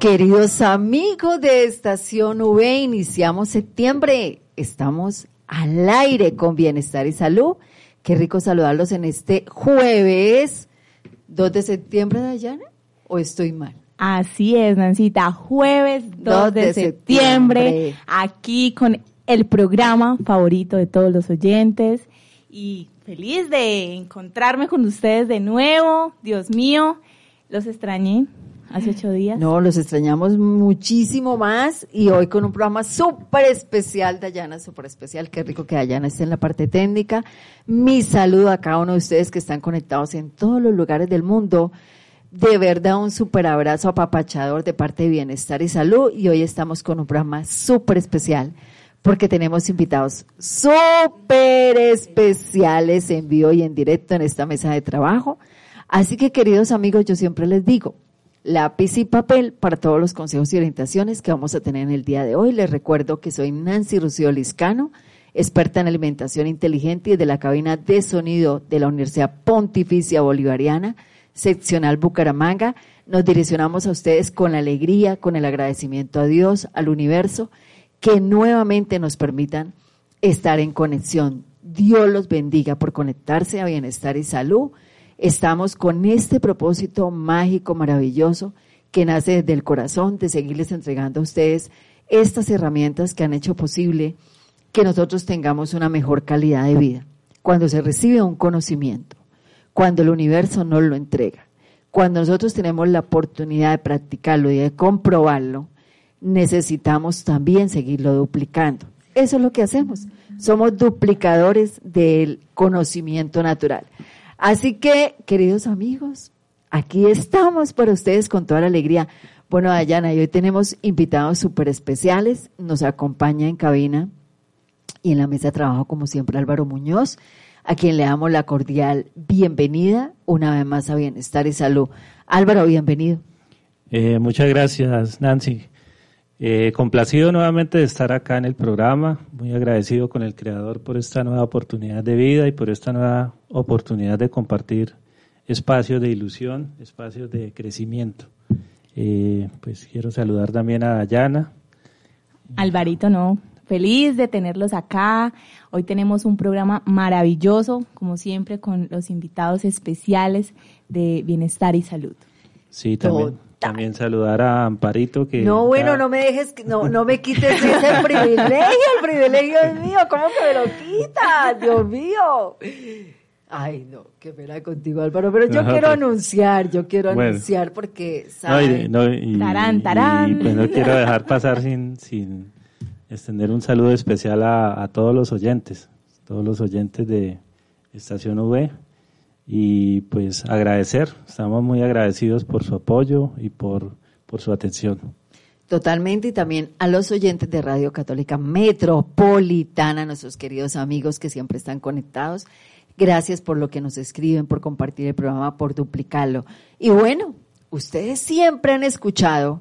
Queridos amigos de Estación V, iniciamos septiembre. Estamos al aire con bienestar y salud. Qué rico saludarlos en este jueves 2 de septiembre, Dayana. ¿O estoy mal? Así es, Nancita. Jueves 2, de, septiembre, aquí con el programa favorito de todos los oyentes. Y feliz de encontrarme con ustedes de nuevo. Dios mío, los extrañé hace ocho días. No, los extrañamos muchísimo más y hoy con un programa súper especial, Dayana, súper especial. Qué rico que Dayana esté en la parte técnica. Mi saludo a cada uno de ustedes que están conectados en todos los lugares del mundo. De verdad, un súper abrazo apapachador de parte de Bienestar y Salud. Y hoy estamos con un programa súper especial porque tenemos invitados súper especiales en vivo y en directo en esta mesa de trabajo. Así que, queridos amigos, yo siempre les digo, lápiz y papel para todos los consejos y orientaciones que vamos a tener en el día de hoy. Les recuerdo que soy Nancy Rucio Liscano, experta en alimentación inteligente y de la cabina de sonido de la Universidad Pontificia Bolivariana, seccional Bucaramanga. Nos direccionamos a ustedes con la alegría, con el agradecimiento a Dios, al universo, que nuevamente nos permitan estar en conexión. Dios los bendiga por conectarse a bienestar y salud Estamos con este propósito mágico, maravilloso, que nace desde el corazón de seguirles entregando a ustedes estas herramientas que han hecho posible que nosotros tengamos una mejor calidad de vida. Cuando se recibe un conocimiento, cuando el universo nos lo entrega, cuando nosotros tenemos la oportunidad de practicarlo y de comprobarlo, necesitamos también seguirlo duplicando. Eso es lo que hacemos. Somos duplicadores del conocimiento natural. Así que, queridos amigos, aquí estamos para ustedes con toda la alegría. Bueno, Dayana, y hoy tenemos invitados súper especiales. Nos acompaña en cabina y en la mesa de trabajo, como siempre, Álvaro Muñoz, a quien le damos la cordial bienvenida una vez más a Bienestar y Salud. Álvaro, bienvenido. Eh, muchas gracias, Nancy. Eh, complacido nuevamente de estar acá en el programa, muy agradecido con el creador por esta nueva oportunidad de vida y por esta nueva oportunidad de compartir espacios de ilusión, espacios de crecimiento. Eh, pues quiero saludar también a Dayana. Alvarito, no, feliz de tenerlos acá. Hoy tenemos un programa maravilloso, como siempre, con los invitados especiales de Bienestar y Salud. Sí, también. También saludar a Amparito que... No, bueno, no me dejes, no, no me quites ese privilegio, el privilegio es mío, ¿cómo que me lo quitas? Dios mío. Ay, no, qué pena contigo, Álvaro, pero yo quiero anunciar, yo quiero anunciar porque, ¿sabes? No, y, tarán, tarán. Y, pues no quiero dejar pasar sin, sin extender un saludo especial a, a todos los oyentes, todos los oyentes de Estación V y pues agradecer, estamos muy agradecidos por su apoyo y por, por su atención. Totalmente, y también a los oyentes de Radio Católica Metropolitana, nuestros queridos amigos que siempre están conectados. Gracias por lo que nos escriben, por compartir el programa, por duplicarlo. Y bueno, ustedes siempre han escuchado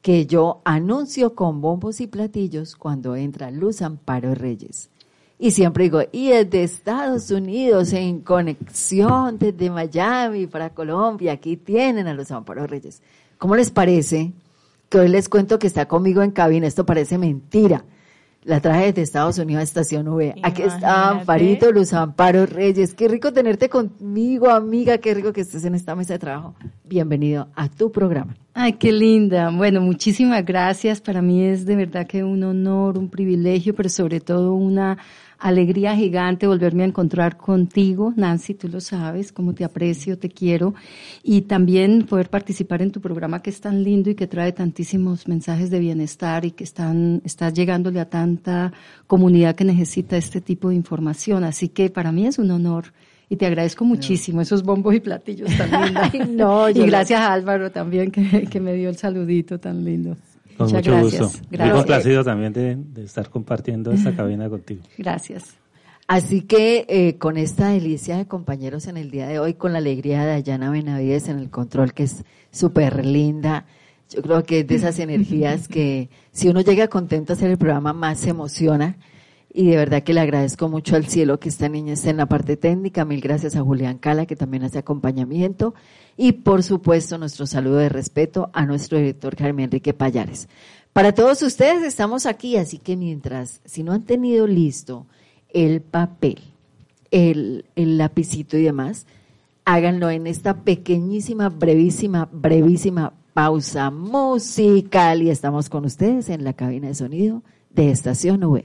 que yo anuncio con bombos y platillos cuando entra Luz Amparo Reyes. Y siempre digo, y desde Estados Unidos en conexión desde Miami para Colombia, aquí tienen a los Amparo Reyes. ¿Cómo les parece que hoy les cuento que está conmigo en cabina? Esto parece mentira. La traje desde Estados Unidos a Estación V. Aquí está Amparito Luz Amparo Reyes. Qué rico tenerte conmigo, amiga. Qué rico que estés en esta mesa de trabajo. Bienvenido a tu programa. Ay, qué linda. Bueno, muchísimas gracias. Para mí es de verdad que un honor, un privilegio, pero sobre todo una alegría gigante volverme a encontrar contigo, Nancy, tú lo sabes, cómo te aprecio, te quiero, y también poder participar en tu programa que es tan lindo y que trae tantísimos mensajes de bienestar y que están, estás llegándole a tanta comunidad que necesita este tipo de información. Así que para mí es un honor y te agradezco muchísimo esos bombos y platillos tan lindos. y gracias a Álvaro también que, que me dio el saludito tan lindo. Con mucho gracias. gusto. Gracias. Muy complacido también de, estar compartiendo esta cabina contigo. Gracias. Así que eh, con esta delicia de compañeros en el día de hoy, con la alegría de Ayana Benavides en el control, que es súper linda, yo creo que es de esas energías que si uno llega contento a hacer el programa, más se emociona. y de verdad que le agradezco mucho al cielo que esta niña esté en la parte técnica. Mil gracias a Julián Cala, que también hace acompañamiento. Y por supuesto, nuestro saludo de respeto a nuestro director Jaime Enrique Payares. Para todos ustedes estamos aquí, así que mientras, si no han tenido listo el papel, el, el lapicito y demás, háganlo en esta pequeñísima, brevísima, brevísima pausa musical y estamos con ustedes en la cabina de sonido de Estación V.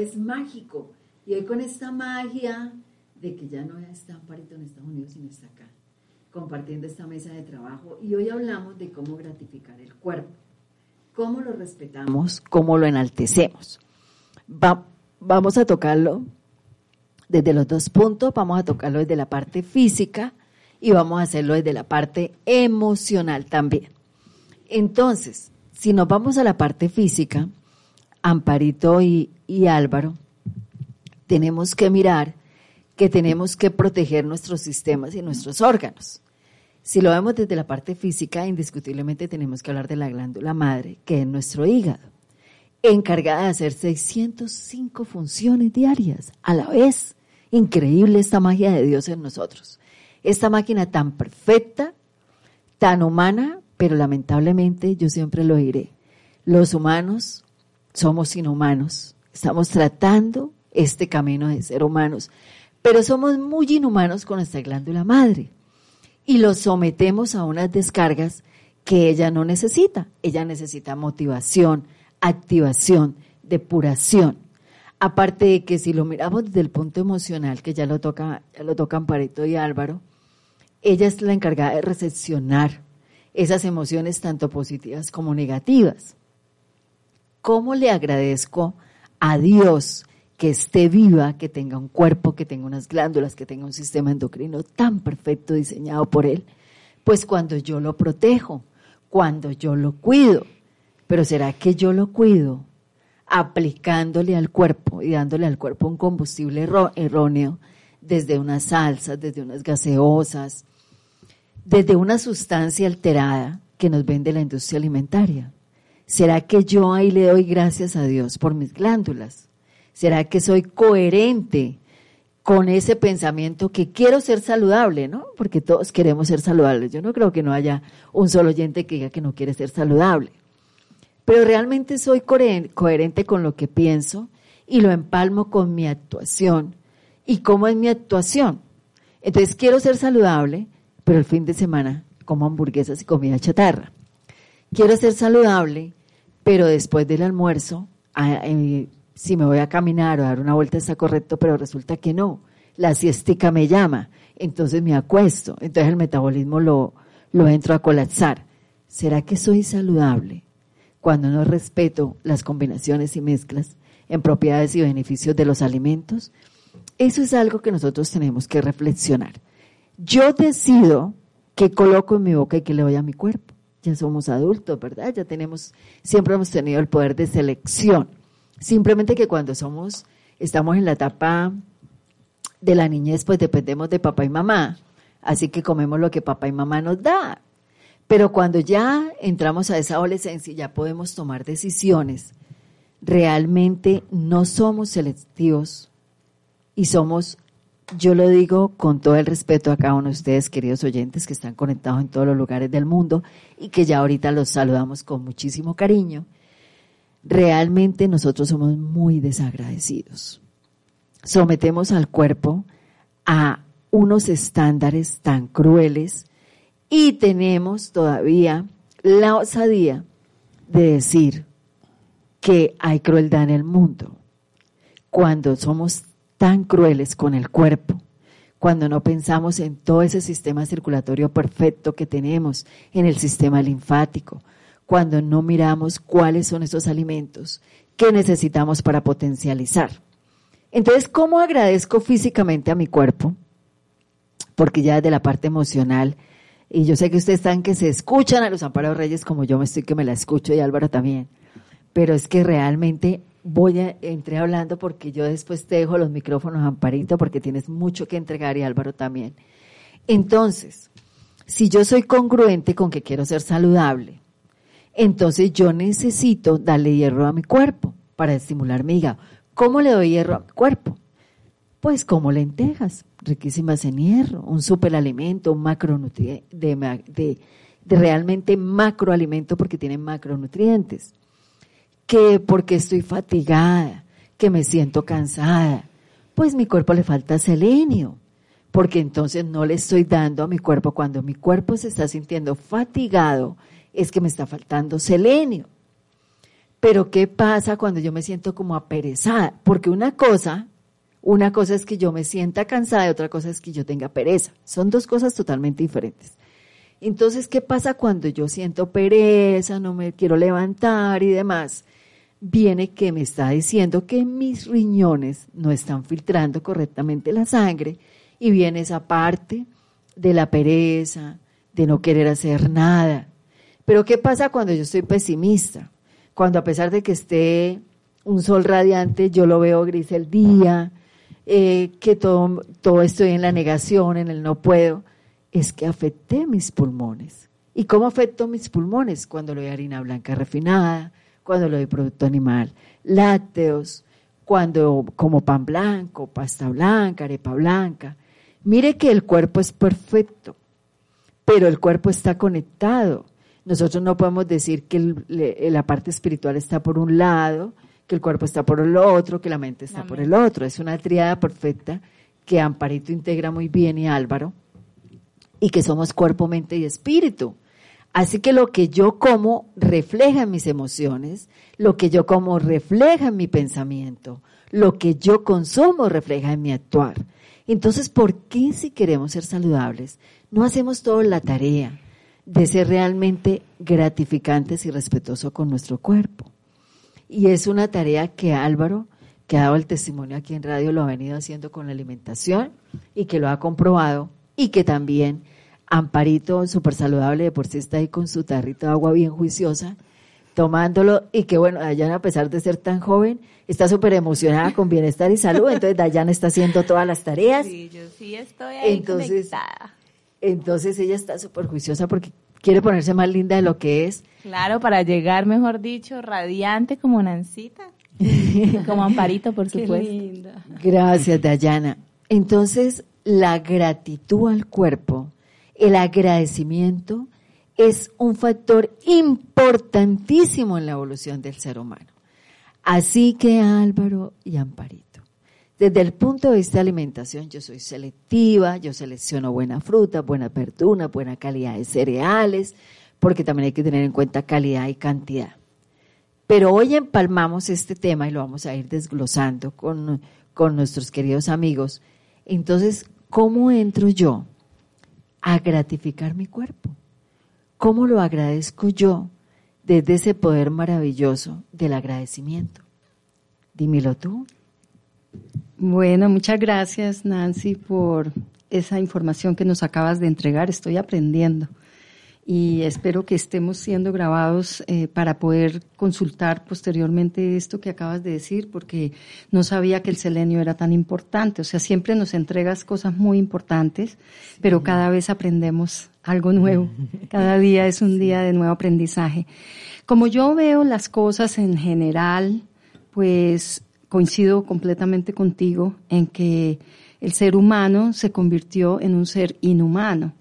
jueves mágico. Y hoy con esta magia de que ya no está Amparito en Estados Unidos, sino está acá, compartiendo esta mesa de trabajo. Y hoy hablamos de cómo gratificar el cuerpo, cómo lo respetamos, cómo lo enaltecemos. vamos a tocarlo desde los dos puntos, vamos a tocarlo desde la parte física y vamos a hacerlo desde la parte emocional también. Entonces, si nos vamos a la parte física, Amparito y, Álvaro, tenemos que mirar que tenemos que proteger nuestros sistemas y nuestros órganos. Si lo vemos desde la parte física, indiscutiblemente tenemos que hablar de la glándula madre, que es nuestro hígado, encargada de hacer 605 funciones diarias a la vez. Increíble esta magia de Dios en nosotros. Esta máquina tan perfecta, tan humana, pero lamentablemente yo siempre lo diré. Los humanos somos inhumanos. Estamos tratando este camino de ser humanos, pero somos muy inhumanos con nuestra glándula madre y lo sometemos a unas descargas que ella no necesita. Ella necesita motivación, activación, depuración. Aparte de que si lo miramos desde el punto emocional, que ya lo toca, ya lo tocan Pareto y Álvaro, ella es la encargada de recepcionar esas emociones tanto positivas como negativas. ¿Cómo le agradezco a Dios que esté viva, que tenga un cuerpo, que tenga unas glándulas, que tenga un sistema endocrino tan perfecto diseñado por Él? Pues cuando yo lo protejo, cuando yo lo cuido. Pero ¿será que yo lo cuido aplicándole al cuerpo y dándole al cuerpo un combustible erróneo desde unas salsas, desde unas gaseosas, desde una sustancia alterada que nos vende la industria alimentaria? ¿Será que yo ahí le doy gracias a Dios por mis glándulas? ¿Será que soy coherente con ese pensamiento que quiero ser saludable, ¿no? Porque todos queremos ser saludables. Yo no creo que no haya un solo oyente que diga que no quiere ser saludable. Pero realmente soy coherente con lo que pienso y lo empalmo con mi actuación. ¿Y cómo es mi actuación? Entonces quiero ser saludable, pero el fin de semana como hamburguesas y comida chatarra. Quiero ser saludable, pero después del almuerzo, eh, si me voy a caminar o a dar una vuelta está correcto, pero resulta que no. La siestica me llama, entonces me acuesto, entonces el metabolismo lo, lo entro a colapsar. ¿Será que soy saludable cuando no respeto las combinaciones y mezclas en propiedades y beneficios de los alimentos? Eso es algo que nosotros tenemos que reflexionar. Yo decido qué coloco en mi boca y qué le doy a mi cuerpo ya somos adultos, ¿verdad? Ya tenemos, siempre hemos tenido el poder de selección. Simplemente que cuando somos, estamos en la etapa de la niñez, pues dependemos de papá y mamá. Así que comemos lo que papá y mamá nos da. Pero cuando ya entramos a esa adolescencia y ya podemos tomar decisiones, realmente no somos selectivos y somos yo lo digo con todo el respeto a cada uno de ustedes, queridos oyentes, que están conectados en todos los lugares del mundo y que ya ahorita los saludamos con muchísimo cariño. Realmente nosotros somos muy desagradecidos. Sometemos al cuerpo a unos estándares tan crueles y tenemos todavía la osadía de decir que hay crueldad en el mundo cuando somos tan crueles con el cuerpo, cuando no pensamos en todo ese sistema circulatorio perfecto que tenemos, en el sistema linfático, cuando no miramos cuáles son esos alimentos que necesitamos para potencializar. Entonces, ¿cómo agradezco físicamente a mi cuerpo? Porque ya desde la parte emocional, y yo sé que ustedes están que se escuchan a los Amparos Reyes como yo me estoy que me la escucho y Álvaro también, pero es que realmente voy a entrar hablando porque yo después te dejo los micrófonos, Amparito, porque tienes mucho que entregar y Álvaro también. Entonces, si yo soy congruente con que quiero ser saludable, entonces yo necesito darle hierro a mi cuerpo para estimular mi hígado. ¿Cómo le doy hierro a mi cuerpo? Pues como lentejas, riquísimas en hierro, un superalimento, un macronutriente, de, de, de realmente macroalimento porque tienen macronutrientes que porque estoy fatigada, que me siento cansada, pues mi cuerpo le falta selenio, porque entonces no le estoy dando a mi cuerpo cuando mi cuerpo se está sintiendo fatigado, es que me está faltando selenio. Pero ¿qué pasa cuando yo me siento como aperezada? Porque una cosa, una cosa es que yo me sienta cansada y otra cosa es que yo tenga pereza. Son dos cosas totalmente diferentes. Entonces, ¿qué pasa cuando yo siento pereza, no me quiero levantar y demás? Viene que me está diciendo que mis riñones no están filtrando correctamente la sangre y viene esa parte de la pereza, de no querer hacer nada. Pero ¿qué pasa cuando yo estoy pesimista? Cuando a pesar de que esté un sol radiante, yo lo veo gris el día, eh, que todo, todo estoy en la negación, en el no puedo, es que afecté mis pulmones. ¿Y cómo afecto mis pulmones? Cuando lo doy harina blanca refinada, cuando lo doy producto animal, lácteos, cuando como pan blanco, pasta blanca, arepa blanca. Mire que el cuerpo es perfecto, pero el cuerpo está conectado. Nosotros no podemos decir que la parte espiritual está por un lado, que el cuerpo está por el otro, que la mente está por el otro. Es una triada perfecta que Amparito integra muy bien y Álvaro, y que somos cuerpo, mente y espíritu. Así que lo que yo como refleja mis emociones, lo que yo como refleja mi pensamiento, lo que yo consumo refleja en mi actuar. Entonces, ¿por qué si queremos ser saludables no hacemos toda la tarea de ser realmente gratificantes y respetuosos con nuestro cuerpo? Y es una tarea que Álvaro, que ha dado el testimonio aquí en radio, lo ha venido haciendo con la alimentación y que lo ha comprobado y que también Amparito, súper saludable, de por sí está ahí con su tarrito de agua bien juiciosa, tomándolo, y que bueno, Dayana, a pesar de ser tan joven, está súper emocionada con bienestar y salud, entonces Dayana está haciendo todas las tareas. Sí, yo sí estoy ahí entonces, Entonces ella está súper juiciosa porque quiere ponerse más linda de lo que es. Claro, para llegar, mejor dicho, radiante como Nancita. como Amparito, por supuesto. Gracias, Dayana. Entonces, la gratitud al cuerpo el agradecimiento es un factor importantísimo en la evolución del ser humano. Así que Álvaro y Amparito, desde el punto de vista de alimentación, yo soy selectiva, yo selecciono buena fruta, buena verdura, buena calidad de cereales, porque también hay que tener en cuenta calidad y cantidad. Pero hoy empalmamos este tema y lo vamos a ir desglosando con, con nuestros queridos amigos. Entonces, ¿cómo entro yo a gratificar mi cuerpo. ¿Cómo lo agradezco yo desde ese poder maravilloso del agradecimiento? Dímelo tú. Bueno, muchas gracias Nancy por esa información que nos acabas de entregar. Estoy aprendiendo y espero que estemos siendo grabados eh, para poder consultar posteriormente esto que acabas de decir, porque no sabía que el selenio era tan importante. O sea, siempre nos entregas cosas muy importantes, pero cada vez aprendemos algo nuevo. Cada día es un día de nuevo aprendizaje. Como yo veo las cosas en general, pues coincido completamente contigo en que el ser humano se convirtió en un ser inhumano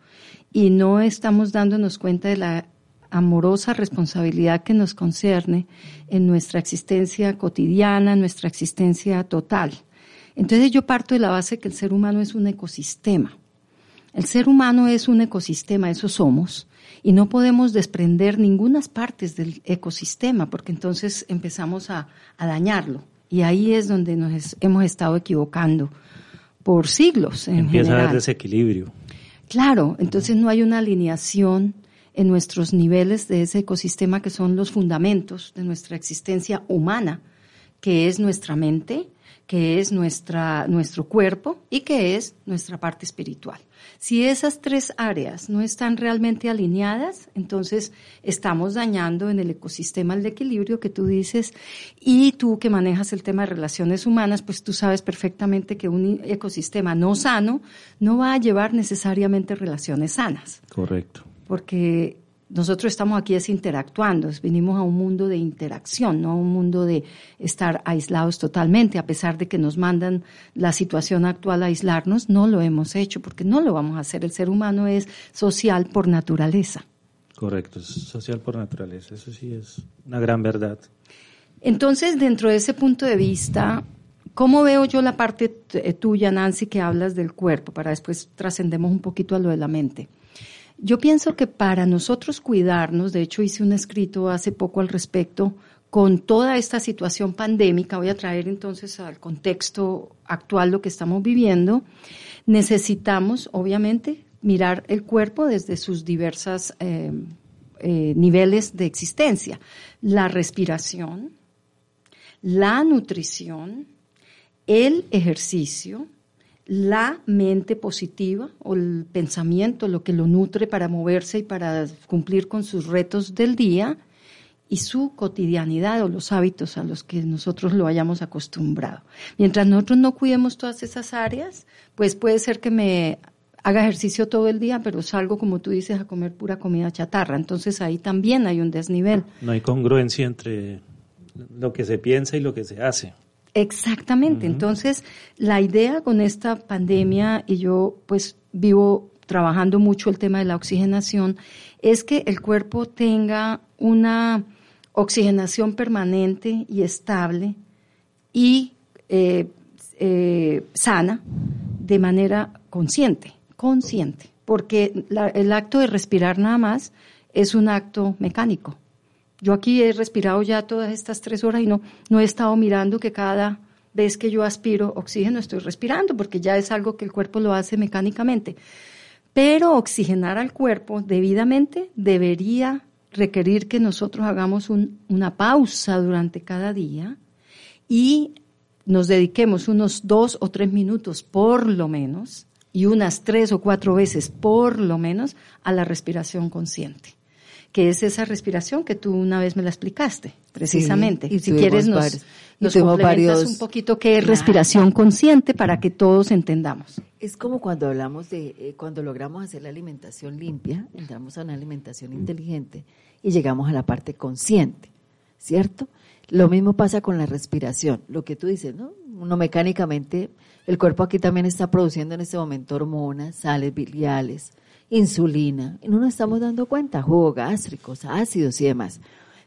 y no estamos dándonos cuenta de la amorosa responsabilidad que nos concierne en nuestra existencia cotidiana, en nuestra existencia total. Entonces yo parto de la base que el ser humano es un ecosistema. El ser humano es un ecosistema, eso somos, y no podemos desprender ninguna partes del ecosistema, porque entonces empezamos a, a dañarlo. Y ahí es donde nos hemos estado equivocando por siglos. En Empieza a haber desequilibrio. Claro, entonces no hay una alineación en nuestros niveles de ese ecosistema que son los fundamentos de nuestra existencia humana, que es nuestra mente, que es nuestra, nuestro cuerpo y que es nuestra parte espiritual. Si esas tres áreas no están realmente alineadas, entonces estamos dañando en el ecosistema el equilibrio que tú dices y tú que manejas el tema de relaciones humanas, pues tú sabes perfectamente que un ecosistema no sano no va a llevar necesariamente relaciones sanas. Correcto. Porque nosotros estamos aquí es interactuando, venimos a un mundo de interacción, no a un mundo de estar aislados totalmente, a pesar de que nos mandan la situación actual a aislarnos, no lo hemos hecho porque no lo vamos a hacer. El ser humano es social por naturaleza. Correcto, es social por naturaleza, eso sí es una gran verdad. Entonces, dentro de ese punto de vista, ¿cómo veo yo la parte tuya, Nancy, que hablas del cuerpo, para después trascendemos un poquito a lo de la mente? Yo pienso que para nosotros cuidarnos, de hecho hice un escrito hace poco al respecto, con toda esta situación pandémica, voy a traer entonces al contexto actual lo que estamos viviendo, necesitamos obviamente mirar el cuerpo desde sus diversas eh, eh, niveles de existencia. La respiración, la nutrición, el ejercicio, la mente positiva o el pensamiento, lo que lo nutre para moverse y para cumplir con sus retos del día y su cotidianidad o los hábitos a los que nosotros lo hayamos acostumbrado. Mientras nosotros no cuidemos todas esas áreas, pues puede ser que me haga ejercicio todo el día, pero salgo, como tú dices, a comer pura comida chatarra. Entonces ahí también hay un desnivel. No hay congruencia entre lo que se piensa y lo que se hace. Exactamente. Entonces, la idea con esta pandemia, y yo pues vivo trabajando mucho el tema de la oxigenación, es que el cuerpo tenga una oxigenación permanente y estable y eh, eh, sana de manera consciente, consciente, porque el acto de respirar nada más es un acto mecánico. Yo aquí he respirado ya todas estas tres horas y no, no he estado mirando que cada vez que yo aspiro oxígeno estoy respirando, porque ya es algo que el cuerpo lo hace mecánicamente. Pero oxigenar al cuerpo debidamente debería requerir que nosotros hagamos una pausa durante cada día y nos dediquemos unos dos o tres minutos por lo menos y unas tres o cuatro veces por lo menos a la respiración consciente que es esa respiración que tú una vez me la explicaste, precisamente. y si quieres nos, nos complementas un poquito qué es respiración consciente para que todos entendamos. Es como cuando hablamos de, eh, cuando logramos hacer la alimentación limpia, entramos a una alimentación inteligente y llegamos a la parte consciente, ¿cierto? Lo mismo pasa con la respiración, lo que tú dices, ¿no? Uno mecánicamente, el cuerpo aquí también está produciendo en este momento hormonas, sales biliares, insulina, y no nos estamos dando cuenta, jugo gástricos, ácidos y demás.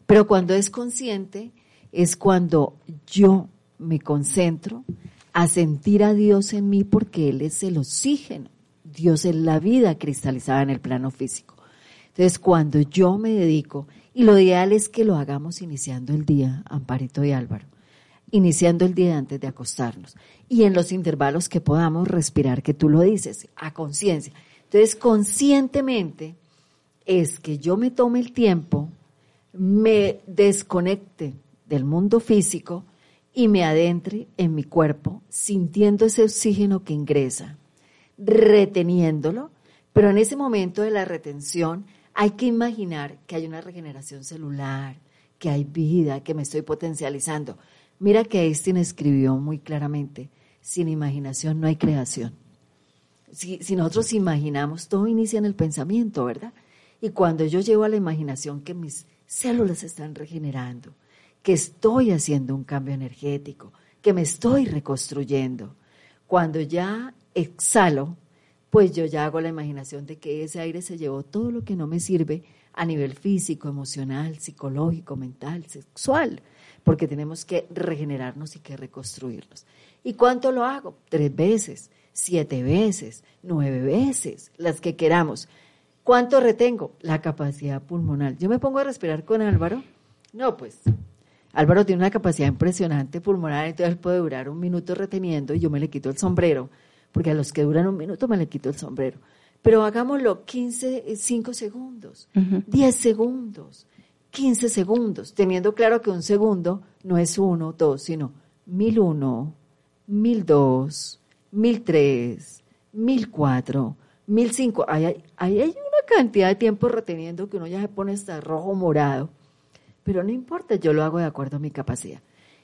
Pero cuando es consciente, es cuando yo me concentro a sentir a Dios en mí porque Él es el oxígeno. Dios es la vida cristalizada en el plano físico. Entonces, cuando yo me dedico, y lo ideal es que lo hagamos iniciando el día, Amparito y Álvaro, iniciando el día antes de acostarnos, y en los intervalos que podamos respirar, que tú lo dices, a conciencia. Entonces, conscientemente es que yo me tome el tiempo, me desconecte del mundo físico y me adentre en mi cuerpo, sintiendo ese oxígeno que ingresa, reteniéndolo, pero en ese momento de la retención hay que imaginar que hay una regeneración celular, que hay vida, que me estoy potencializando. Mira que Einstein escribió muy claramente, sin imaginación no hay creación si, nosotros imaginamos, todo inicia en el pensamiento, ¿verdad? Y cuando yo llevo a la imaginación que mis células están regenerando, que estoy haciendo un cambio energético, que me estoy reconstruyendo. Cuando ya exhalo, pues yo ya hago la imaginación de que ese aire se llevó todo lo que no me sirve a nivel físico, emocional, psicológico, mental, sexual, porque tenemos que regenerarnos y que reconstruirnos. ¿Y cuánto lo hago? Tres veces, siete veces, nueve veces, las que queramos. ¿Cuánto retengo? La capacidad pulmonar. Yo me pongo a respirar con Álvaro. No, pues Álvaro tiene una capacidad impresionante pulmonar, entonces él puede durar un minuto reteniendo y yo me le quito el sombrero porque a los que duran un minuto me le quito el sombrero. Pero hagámoslo 15, 5 eh, segundos, 10 segundos, 15 segundos, teniendo claro que un segundo no es uno, dos, sino mil uno, mil dos, mil tres, mil cuatro, mil cinco. Ahí hay, hay una cantidad de tiempo reteniendo que uno ya se pone hasta rojo morado. Pero no importa, yo lo hago de acuerdo a mi capacidad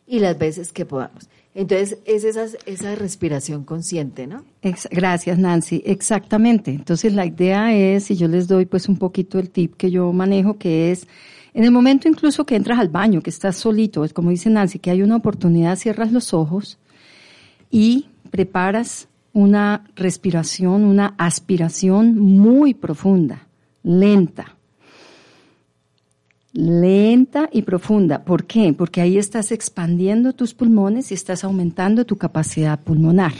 y las veces que podamos. Entonces, es esa, esa respiración consciente, ¿no? gracias, Nancy. Exactamente. Entonces, la idea es, y yo les doy pues un poquito el tip que yo manejo, que es, en el momento incluso que entras al baño, que estás solito, es como dice Nancy, que hay una oportunidad, cierras los ojos y preparas una respiración, una aspiración muy profunda, lenta lenta y profunda. ¿Por qué? Porque ahí estás expandiendo tus pulmones y estás aumentando tu capacidad pulmonar.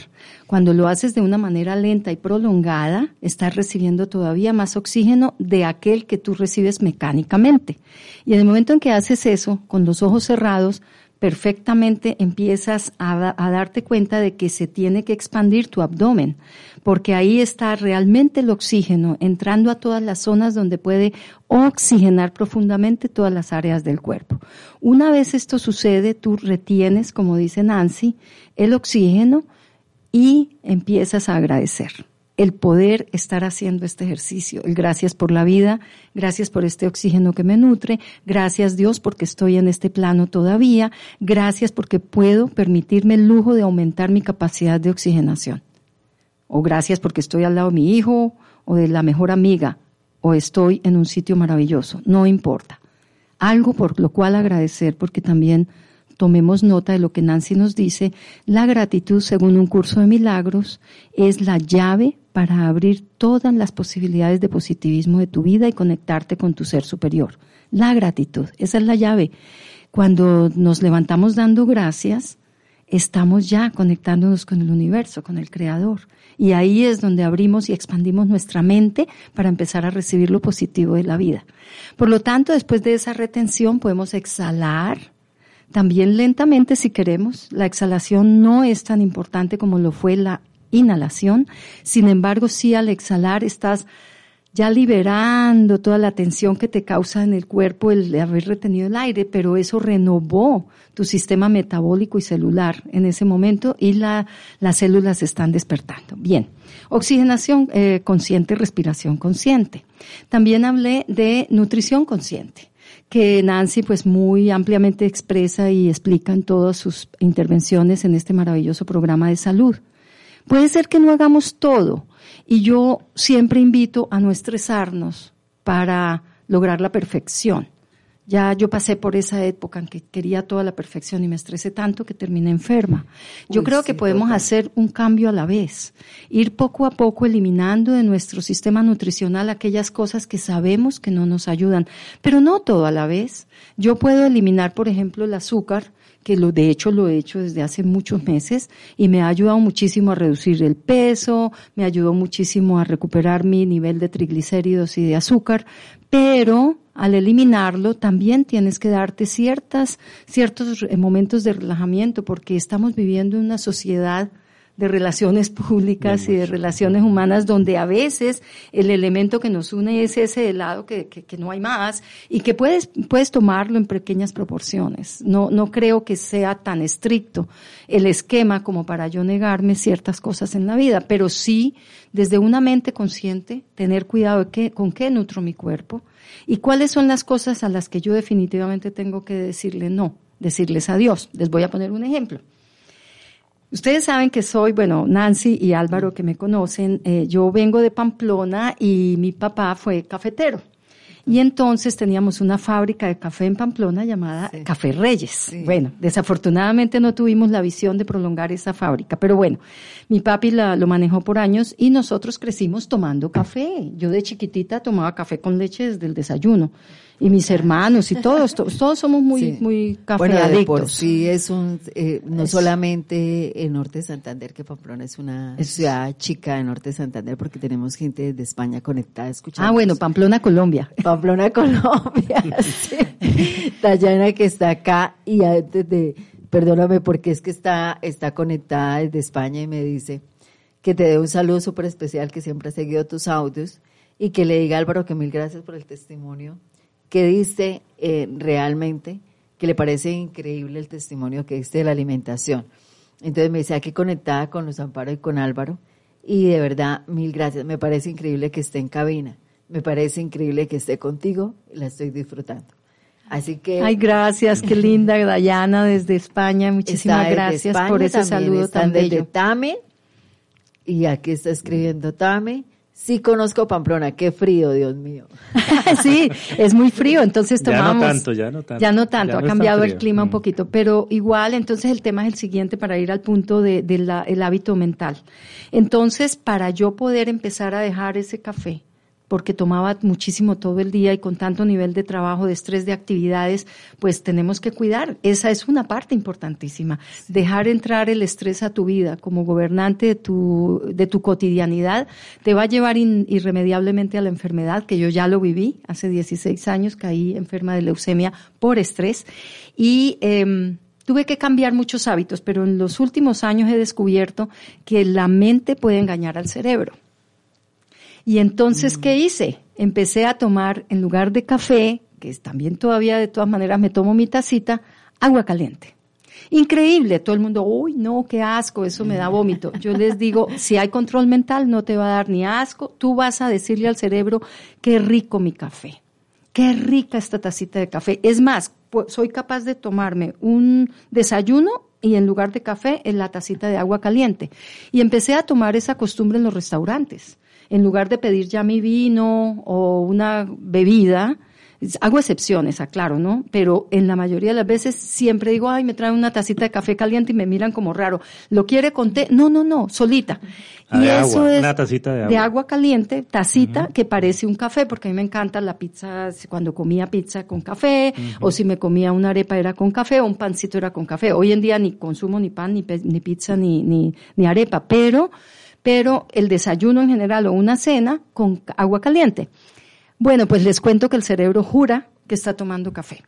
Cuando lo haces de una manera lenta y prolongada, estás recibiendo todavía más oxígeno de aquel que tú recibes mecánicamente. Y en el momento en que haces eso, con los ojos cerrados, perfectamente empiezas a, darte cuenta de que se tiene que expandir tu abdomen, porque ahí está realmente el oxígeno entrando a todas las zonas donde puede oxigenar profundamente todas las áreas del cuerpo. Una vez esto sucede, tú retienes, como dice Nancy, el oxígeno y empiezas a agradecer el poder estar haciendo este ejercicio. El gracias por la vida, gracias por este oxígeno que me nutre, gracias Dios porque estoy en este plano todavía, gracias porque puedo permitirme el lujo de aumentar mi capacidad de oxigenación. O gracias porque estoy al lado de mi hijo o de la mejor amiga o estoy en un sitio maravilloso, no importa. Algo por lo cual agradecer porque también tomemos nota de lo que Nancy nos dice, la gratitud, según un curso de milagros, es la llave para abrir todas las posibilidades de positivismo de tu vida y conectarte con tu ser superior. La gratitud, esa es la llave. Cuando nos levantamos dando gracias, estamos ya conectándonos con el universo, con el creador. Y ahí es donde abrimos y expandimos nuestra mente para empezar a recibir lo positivo de la vida. Por lo tanto, después de esa retención podemos exhalar también lentamente si queremos. La exhalación no es tan importante como lo fue la inhalación. Sin embargo, sí al exhalar estás ya liberando toda la tensión que te causa en el cuerpo el haber retenido el aire, pero eso renovó tu sistema metabólico y celular en ese momento y la, las células están despertando. Bien, oxigenación eh, consciente, respiración consciente. También hablé de nutrición consciente que Nancy pues muy ampliamente expresa y explica en todas sus intervenciones en este maravilloso programa de salud. Puede ser que no hagamos todo y yo siempre invito a no estresarnos para lograr la perfección. Ya yo pasé por esa época en que quería toda la perfección y me estresé tanto que terminé enferma. Yo creo que podemos hacer un cambio a la vez, ir poco a poco eliminando de nuestro sistema nutricional aquellas cosas que sabemos que no nos ayudan, pero no todo a la vez. Yo puedo eliminar, por ejemplo, el azúcar, que lo de hecho lo he hecho desde hace muchos meses y me ha ayudado muchísimo a reducir el peso, me ayudó muchísimo a recuperar mi nivel de triglicéridos y de azúcar, pero al eliminarlo también tienes que darte ciertas, ciertos momentos de relajamiento porque estamos viviendo en una sociedad de relaciones públicas y de relaciones humanas donde a veces el elemento que nos une es ese helado que, que, que, no hay más y que puedes, puedes tomarlo en pequeñas proporciones. No, no creo que sea tan estricto el esquema como para yo negarme ciertas cosas en la vida, pero sí desde una mente consciente tener cuidado de qué, con qué nutro mi cuerpo, ¿Y cuáles son las cosas a las que yo definitivamente tengo que decirle no? Decirles adiós. Les voy a poner un ejemplo. Ustedes saben que soy, bueno, Nancy y Álvaro que me conocen, eh, yo vengo de Pamplona y mi papá fue cafetero. Y entonces teníamos una fábrica de café en Pamplona llamada Café Reyes. Bueno, desafortunadamente no tuvimos la visión de prolongar esa fábrica, pero bueno, mi papi la, lo manejó por años y nosotros crecimos tomando café. Yo de chiquitita tomaba café con leche desde el desayuno y mis hermanos y todos, todos, somos muy, muy café bueno, por sí es un, eh, no solamente en Norte de Santander, que Pamplona es una ciudad chica de Norte de Santander, porque tenemos gente de España conectada escuchando. Ah, bueno, Pamplona, Colombia. Pamplona, Colombia, sí. Tayana que está acá y antes de, perdóname porque es que está, está conectada desde España y me dice que te dé un saludo súper especial, que siempre ha seguido tus audios y que le diga Álvaro que mil gracias por el testimonio que diste eh, realmente, que le parece increíble el testimonio que diste de la alimentación. Entonces me dice, aquí conectada con los Amparo y con Álvaro, y de verdad, mil gracias. Me parece increíble que esté en cabina, me parece increíble que esté contigo, la estoy disfrutando. Así que. Ay, gracias, qué linda Dayana desde España. Muchísimas gracias por ese saludo tan bello. Tame, y aquí está escribiendo Tame. Sí conozco Pamplona, qué frío, Dios mío. sí, es muy frío, entonces tomamos... Ya no tanto, ya no tanto. Ya no tanto, ha cambiado el clima un mm. poquito, pero igual, entonces el tema es el siguiente para ir al punto del de, el hábito mental. Entonces, para yo poder empezar a dejar ese café, porque tomaba muchísimo todo el día y con tanto nivel de trabajo, de estrés, de actividades, pues tenemos que cuidar. Esa es una parte importantísima. Dejar entrar el estrés a tu vida como gobernante de tu, de tu cotidianidad te va a llevar irremediablemente a la enfermedad, que yo ya lo viví. Hace 16 años caí enferma de leucemia por estrés y em, tuve que cambiar muchos hábitos, pero en los últimos años he descubierto que la mente puede engañar al cerebro. Y entonces, ¿qué mm. hice? Empecé a tomar, en lugar de café, que también todavía de todas maneras me tomo mi tacita, agua caliente. Increíble, todo el mundo, uy, no, qué asco, eso me da vómito. Yo les digo, si hay control mental, no te va a dar ni asco, tú vas a decirle al cerebro, qué rico mi café, qué rica esta tacita de café. Es más, soy capaz de tomarme un desayuno y en lugar de café, en la tacita de agua caliente. Y empecé a tomar esa costumbre en los restaurantes en lugar de pedir ya mi vino o una bebida, hago excepciones, aclaro, ¿no? Pero en la mayoría de las veces siempre digo, ay, me traen una tacita de café caliente y me miran como raro. ¿Lo quiere con té? No, no, no, solita. Ah, y eso es una tacita de agua. de agua caliente, tacita que parece un café, porque a mí me encanta la pizza, cuando comía pizza con café, o si me comía una arepa era con café, o un pancito era con café. Hoy en día ni consumo ni pan, ni, ni pizza, ni, ni, ni arepa, pero pero el desayuno en general o una cena con agua caliente. Bueno, pues les cuento que el cerebro jura que está tomando café.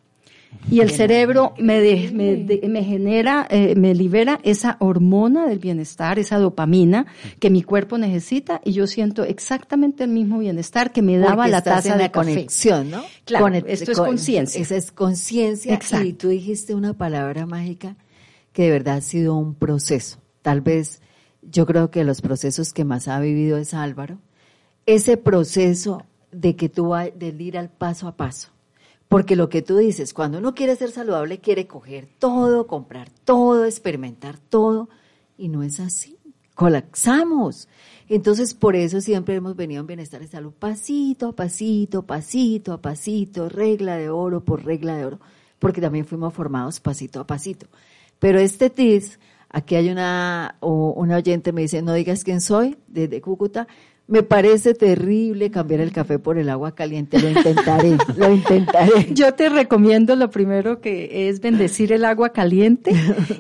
Y el cerebro me, me, genera, eh, me libera esa hormona del bienestar, esa dopamina que mi cuerpo necesita y yo siento exactamente el mismo bienestar que me daba la taza de conexión, ¿no? Claro, esto es conciencia. Esa es conciencia y tú dijiste una palabra mágica que de verdad ha sido un proceso. Tal vez yo creo que los procesos que más ha vivido es Álvaro, ese proceso de que tú de ir al paso a paso. Porque lo que tú dices, cuando uno quiere ser saludable, quiere coger todo, comprar todo, experimentar todo, y no es así. Colapsamos. Entonces, por eso siempre hemos venido en bienestar y salud, pasito a pasito, pasito a pasito, regla de oro por regla de oro, porque también fuimos formados pasito a pasito. Pero este TIS Aquí hay una, una oyente me dice, no digas quién soy, desde Cúcuta. Me parece terrible cambiar el café por el agua caliente. Lo intentaré, lo intentaré. Yo te recomiendo lo primero que es bendecir el agua caliente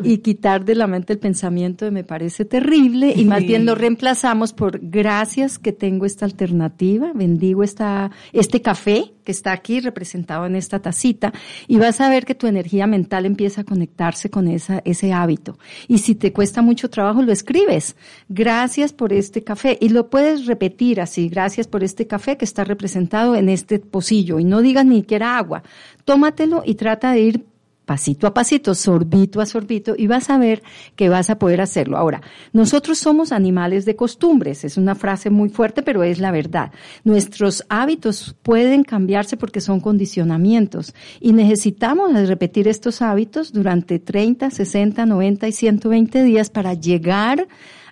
y quitar de la mente el pensamiento de me parece terrible y más bien lo reemplazamos por gracias que tengo esta alternativa, bendigo esta, este café está aquí representado en esta tacita y vas a ver que tu energía mental empieza a conectarse con esa, ese hábito. Y si te cuesta mucho trabajo, lo escribes. Gracias por este café y lo puedes repetir así. Gracias por este café que está representado en este pocillo y no digas ni siquiera agua. Tómatelo y trata de ir pasito a pasito, sorbito a sorbito, y vas a ver que vas a poder hacerlo. Ahora, nosotros somos animales de costumbres, es una frase muy fuerte, pero es la verdad. Nuestros hábitos pueden cambiarse porque son condicionamientos y necesitamos repetir estos hábitos durante 30, 60, 90 y 120 días para llegar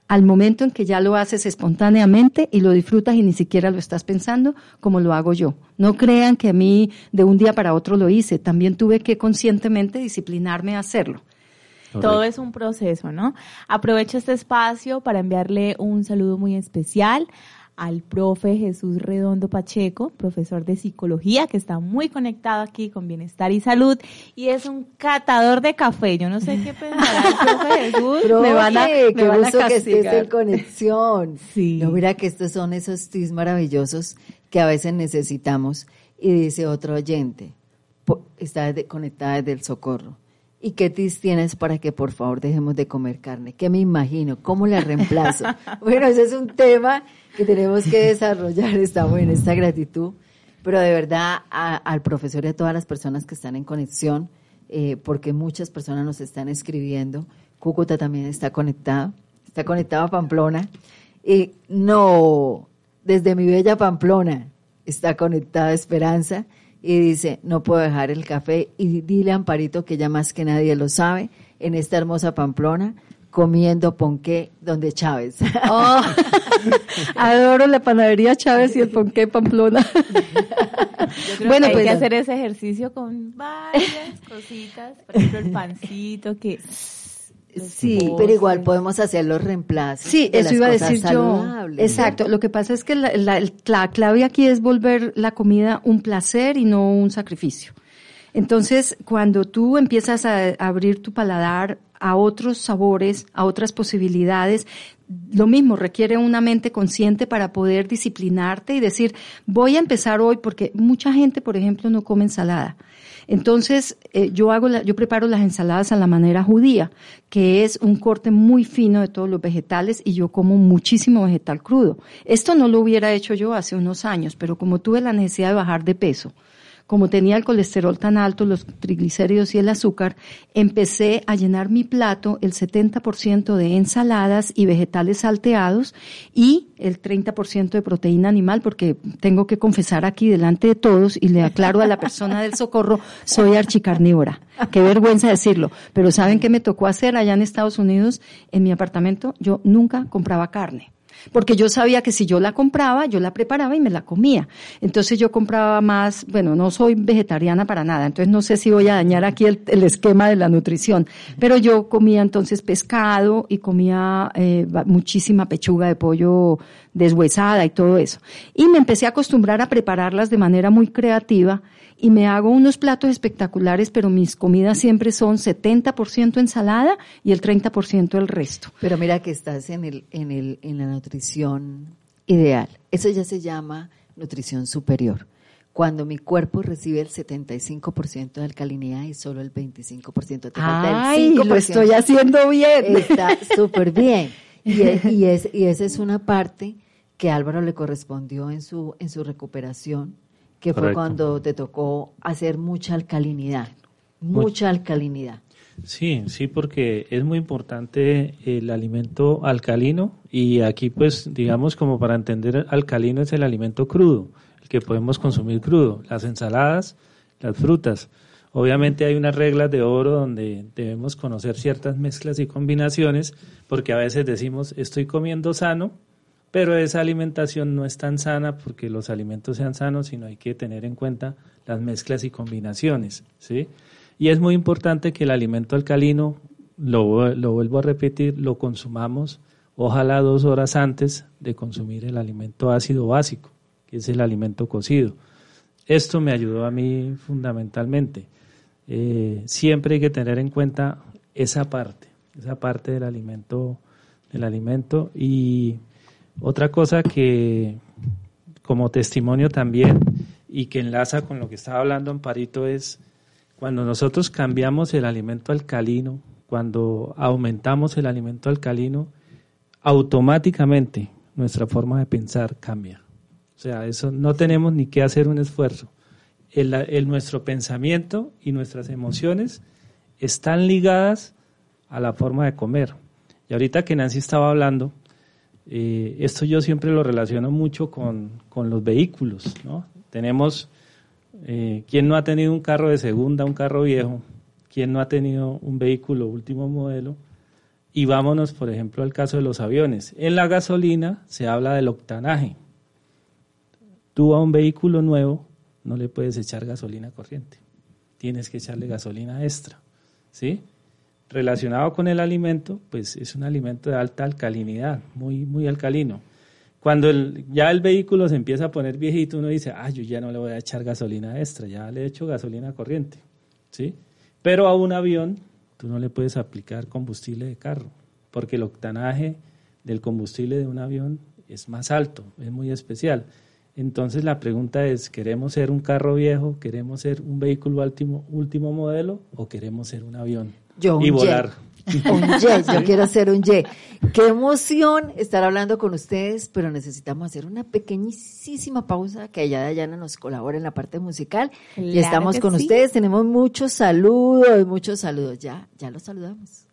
al momento en que ya lo haces espontáneamente y lo disfrutas y ni siquiera lo estás pensando como lo hago yo. No crean que a mí de un día para otro lo hice, también tuve que conscientemente disciplinarme a hacerlo. Todo es un proceso, ¿no? Aprovecho este espacio para enviarle un saludo muy especial al profe Jesús Redondo Pacheco, profesor de psicología, que está muy conectado aquí con bienestar y salud, y es un catador de café. Yo no sé qué pensará el profe Jesús. me van a, me van a que estés en conexión. Sí. No, mira que estos son esos tips maravillosos que a veces necesitamos. Y dice otro oyente, está conectada desde el socorro ¿Y qué tips tienes para que por favor dejemos de comer carne? ¿Qué me imagino? ¿Cómo la reemplazo? bueno, ese es un tema que tenemos que desarrollar. Estamos en esta gratitud. Pero de verdad, al profesor y a todas las personas que están en conexión, eh, porque muchas personas nos están escribiendo. Cúcuta también está conectado. Está conectado a Pamplona. Y no, desde mi bella Pamplona está conectada Esperanza y dice, no puedo dejar el café y dile a Amparito que ya más que nadie lo sabe, en esta hermosa Pamplona, comiendo ponqué donde Chávez. Oh, adoro la panadería Chávez y el ponqué Pamplona. bueno, hay pues, que hacer ese ejercicio con varias cositas, por ejemplo el pancito que Sí, pero igual podemos hacer los reemplazos. Sí, eso iba a decir yo. Exacto. Lo que pasa es que la, la, clave aquí es volver la comida un placer y no un sacrificio. Entonces, cuando tú empiezas a abrir tu paladar a otros sabores, a otras posibilidades, lo mismo requiere una mente consciente para poder disciplinarte y decir, voy a empezar hoy porque mucha gente, por ejemplo, no come ensalada. Entonces, eh, yo hago, yo preparo las ensaladas a la manera judía, que es un corte muy fino de todos los vegetales y yo como muchísimo vegetal crudo. Esto no lo hubiera hecho yo hace unos años, pero como tuve la necesidad de bajar de peso, como tenía el colesterol tan alto, los triglicéridos y el azúcar, empecé a llenar mi plato el 70% de ensaladas y vegetales salteados y el 30% de proteína animal, porque tengo que confesar aquí delante de todos y le aclaro a la persona del socorro, soy archicarnívora. Qué vergüenza decirlo. Pero ¿saben qué me tocó hacer allá en Estados Unidos? En mi apartamento yo nunca compraba carne porque yo sabía que si yo la compraba, yo la preparaba y me la comía. Entonces yo compraba más, bueno, no soy vegetariana para nada, entonces no sé si voy a dañar aquí el, esquema de la nutrición, pero yo comía entonces pescado y comía eh, muchísima pechuga de pollo deshuesada y todo eso. Y me empecé a acostumbrar a prepararlas de manera muy creativa y me hago unos platos espectaculares, pero mis comidas siempre son 70% ensalada y el 30% el resto. Pero mira que estás en, el, en, el, en la nutrición ideal. Eso ya se llama nutrición superior. Cuando mi cuerpo recibe el 75% de alcalinidad y solo el 25% te falta el 5%. lo estoy haciendo bien. Está súper bien. Y, y, es, y esa es una parte que Álvaro le correspondió en su, en su recuperación que fue cuando te tocó hacer mucha alcalinidad, mucha alcalinidad. Sí, sí, porque es muy importante el alimento alcalino y aquí pues digamos como para entender alcalino es el alimento crudo, el que podemos consumir crudo, las ensaladas, las frutas. Obviamente hay unas reglas de oro donde debemos conocer ciertas mezclas y combinaciones porque a veces decimos estoy comiendo sano, pero esa alimentación no es tan sana porque los alimentos sean sanos, sino hay que tener en cuenta las mezclas y combinaciones, ¿sí? Y es muy importante que el alimento alcalino, lo, lo vuelvo a repetir, lo consumamos ojalá dos horas antes de consumir el alimento ácido básico, que es el alimento cocido. Esto me ayudó a mí fundamentalmente. Eh, siempre hay que tener en cuenta esa parte, esa parte del alimento, del alimento y otra cosa que como testimonio también y que enlaza con lo que estaba hablando Amparito es cuando nosotros cambiamos el alimento alcalino, cuando aumentamos el alimento alcalino, automáticamente nuestra forma de pensar cambia. O sea, eso no tenemos ni que hacer un esfuerzo. El, nuestro pensamiento y nuestras emociones están ligadas a la forma de comer. Y ahorita que Nancy estaba hablando, eh, esto yo siempre lo relaciono mucho con, los vehículos, ¿no? Tenemos, eh, ¿quién no ha tenido un carro de segunda, un carro viejo? ¿Quién no ha tenido un vehículo último modelo? Y vámonos, por ejemplo, al caso de los aviones. En la gasolina se habla del octanaje. Tú a un vehículo nuevo no le puedes echar gasolina corriente. Tienes que echarle gasolina extra. ¿Sí? Relacionado con el alimento, pues es un alimento de alta alcalinidad, muy, muy alcalino. Cuando ya el vehículo se empieza a poner viejito, uno dice, ah, yo ya no le voy a echar gasolina extra, ya le he hecho gasolina corriente. ¿Sí? Pero a un avión tú no le puedes aplicar combustible de carro, porque el octanaje del combustible de un avión es más alto, es muy especial. Entonces la pregunta es, ¿queremos ser un carro viejo? ¿Queremos ser un vehículo último modelo? ¿O queremos ser un avión Yo, y volar? Un Y, yo quiero ser un Y. Qué emoción estar hablando con ustedes, pero necesitamos hacer una pequeñísima pausa que allá Dayana nos colabore en la parte musical. y estamos con ustedes, tenemos muchos saludos, muchos saludos. Ya, ya los saludamos.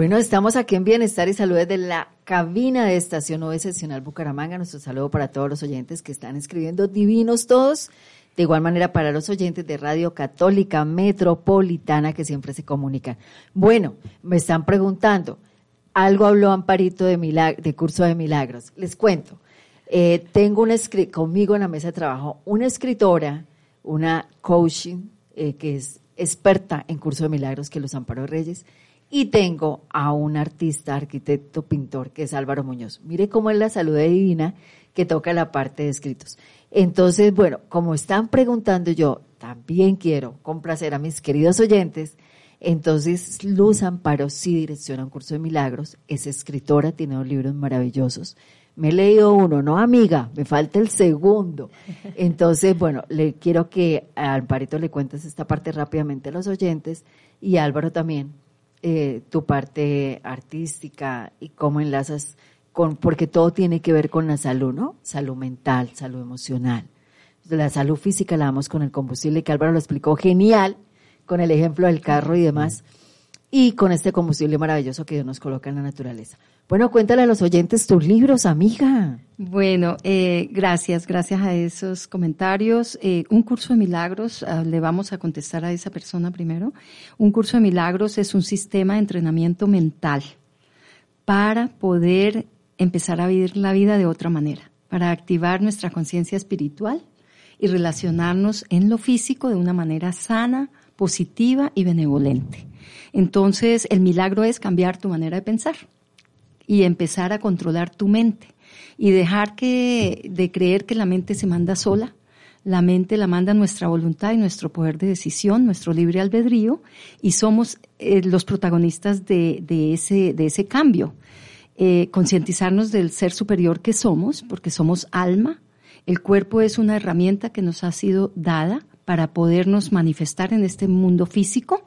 Bueno, estamos aquí en Bienestar y Salud desde la cabina de Estación OE Seccional Bucaramanga. Nuestro saludo para todos los oyentes que están escribiendo, divinos todos. De igual manera para los oyentes de Radio Católica Metropolitana que siempre se comunican. Bueno, me están preguntando, algo habló Amparito de, de curso de milagros. Les cuento, eh, tengo una conmigo en la mesa de trabajo una escritora, una coaching eh, que es experta en curso de milagros, que los Amparo Reyes, y tengo a un artista, arquitecto, pintor, que es Álvaro Muñoz. Mire cómo es la salud divina que toca la parte de escritos. Entonces, bueno, como están preguntando yo, también quiero complacer a mis queridos oyentes. Entonces, Luz Amparo sí direcciona un curso de milagros, es escritora, tiene dos libros maravillosos. Me he leído uno, no amiga, me falta el segundo. Entonces, bueno, le quiero que a le cuentes esta parte rápidamente a los oyentes y Álvaro también, eh, tu parte artística y cómo enlazas con, porque todo tiene que ver con la salud, ¿no? Salud mental, salud emocional. La salud física la damos con el combustible, que Álvaro lo explicó genial, con el ejemplo del carro y demás, y con este combustible maravilloso que Dios nos coloca en la naturaleza. Bueno, cuéntale a los oyentes tus libros, amiga. Bueno, eh, gracias, gracias a esos comentarios. Eh, un curso de milagros, ah, le vamos a contestar a esa persona primero. Un curso de milagros es un sistema de entrenamiento mental para poder empezar a vivir la vida de otra manera, para activar nuestra conciencia espiritual y relacionarnos en lo físico de una manera sana, positiva y benevolente. Entonces, el milagro es cambiar tu manera de pensar y empezar a controlar tu mente y dejar que, de creer que la mente se manda sola. La mente la manda nuestra voluntad y nuestro poder de decisión, nuestro libre albedrío, y somos eh, los protagonistas de, de, ese, de ese cambio. Eh, concientizarnos del ser superior que somos, porque somos alma. El cuerpo es una herramienta que nos ha sido dada para podernos manifestar en este mundo físico,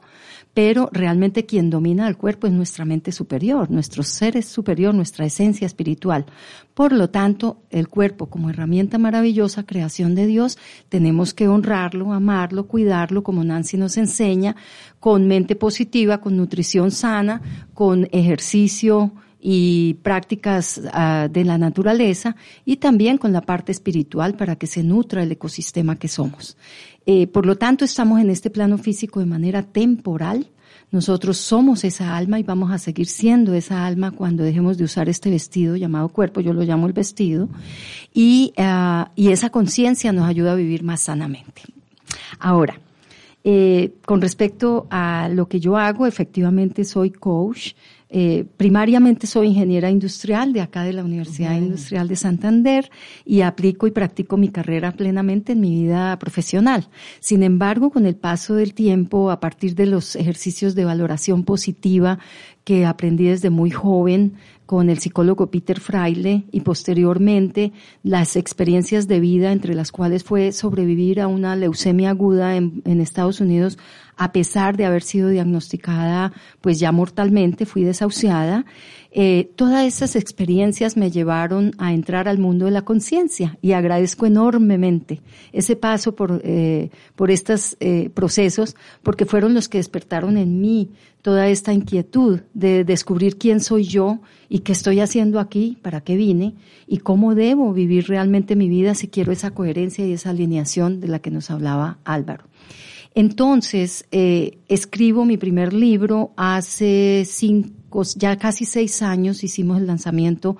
pero realmente quien domina el cuerpo es nuestra mente superior, nuestro ser es superior, nuestra esencia espiritual. Por lo tanto, el cuerpo como herramienta maravillosa, creación de Dios, tenemos que honrarlo, amarlo, cuidarlo, como Nancy nos enseña, con mente positiva, con nutrición sana, con ejercicio, y prácticas uh, de la naturaleza y también con la parte espiritual para que se nutra el ecosistema que somos. Eh, por lo tanto, estamos en este plano físico de manera temporal. Nosotros somos esa alma y vamos a seguir siendo esa alma cuando dejemos de usar este vestido llamado cuerpo, yo lo llamo el vestido, y, y esa conciencia nos ayuda a vivir más sanamente. Ahora, eh, con respecto a lo que yo hago, efectivamente soy coach, eh, primariamente soy ingeniera industrial de acá de la Universidad Industrial de Santander y aplico y practico mi carrera plenamente en mi vida profesional. Sin embargo, con el paso del tiempo, a partir de los ejercicios de valoración positiva que aprendí desde muy joven, con el psicólogo Peter Fraile y posteriormente las experiencias de vida entre las cuales fue sobrevivir a una leucemia aguda en, Estados Unidos a pesar de haber sido diagnosticada pues ya mortalmente, fui desahuciada. Eh, todas esas experiencias me llevaron a entrar al mundo de la conciencia y agradezco enormemente ese paso por, eh, por estos eh, procesos porque fueron los que despertaron en mí toda esta inquietud de descubrir quién soy yo y qué estoy haciendo aquí, para qué vine y cómo debo vivir realmente mi vida si quiero esa coherencia y esa alineación de la que nos hablaba Álvaro. Entonces, escribo mi primer libro hace cinco, ya casi seis años hicimos el lanzamiento